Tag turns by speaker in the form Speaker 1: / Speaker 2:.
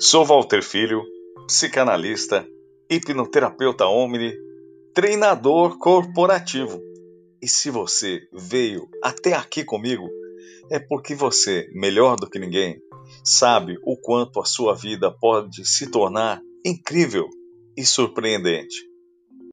Speaker 1: Sou Walter Filho, psicanalista, hipnoterapeuta Omni, treinador corporativo. E se você veio até aqui comigo, é porque você, melhor do que ninguém, sabe o quanto a sua vida pode se tornar incrível e surpreendente.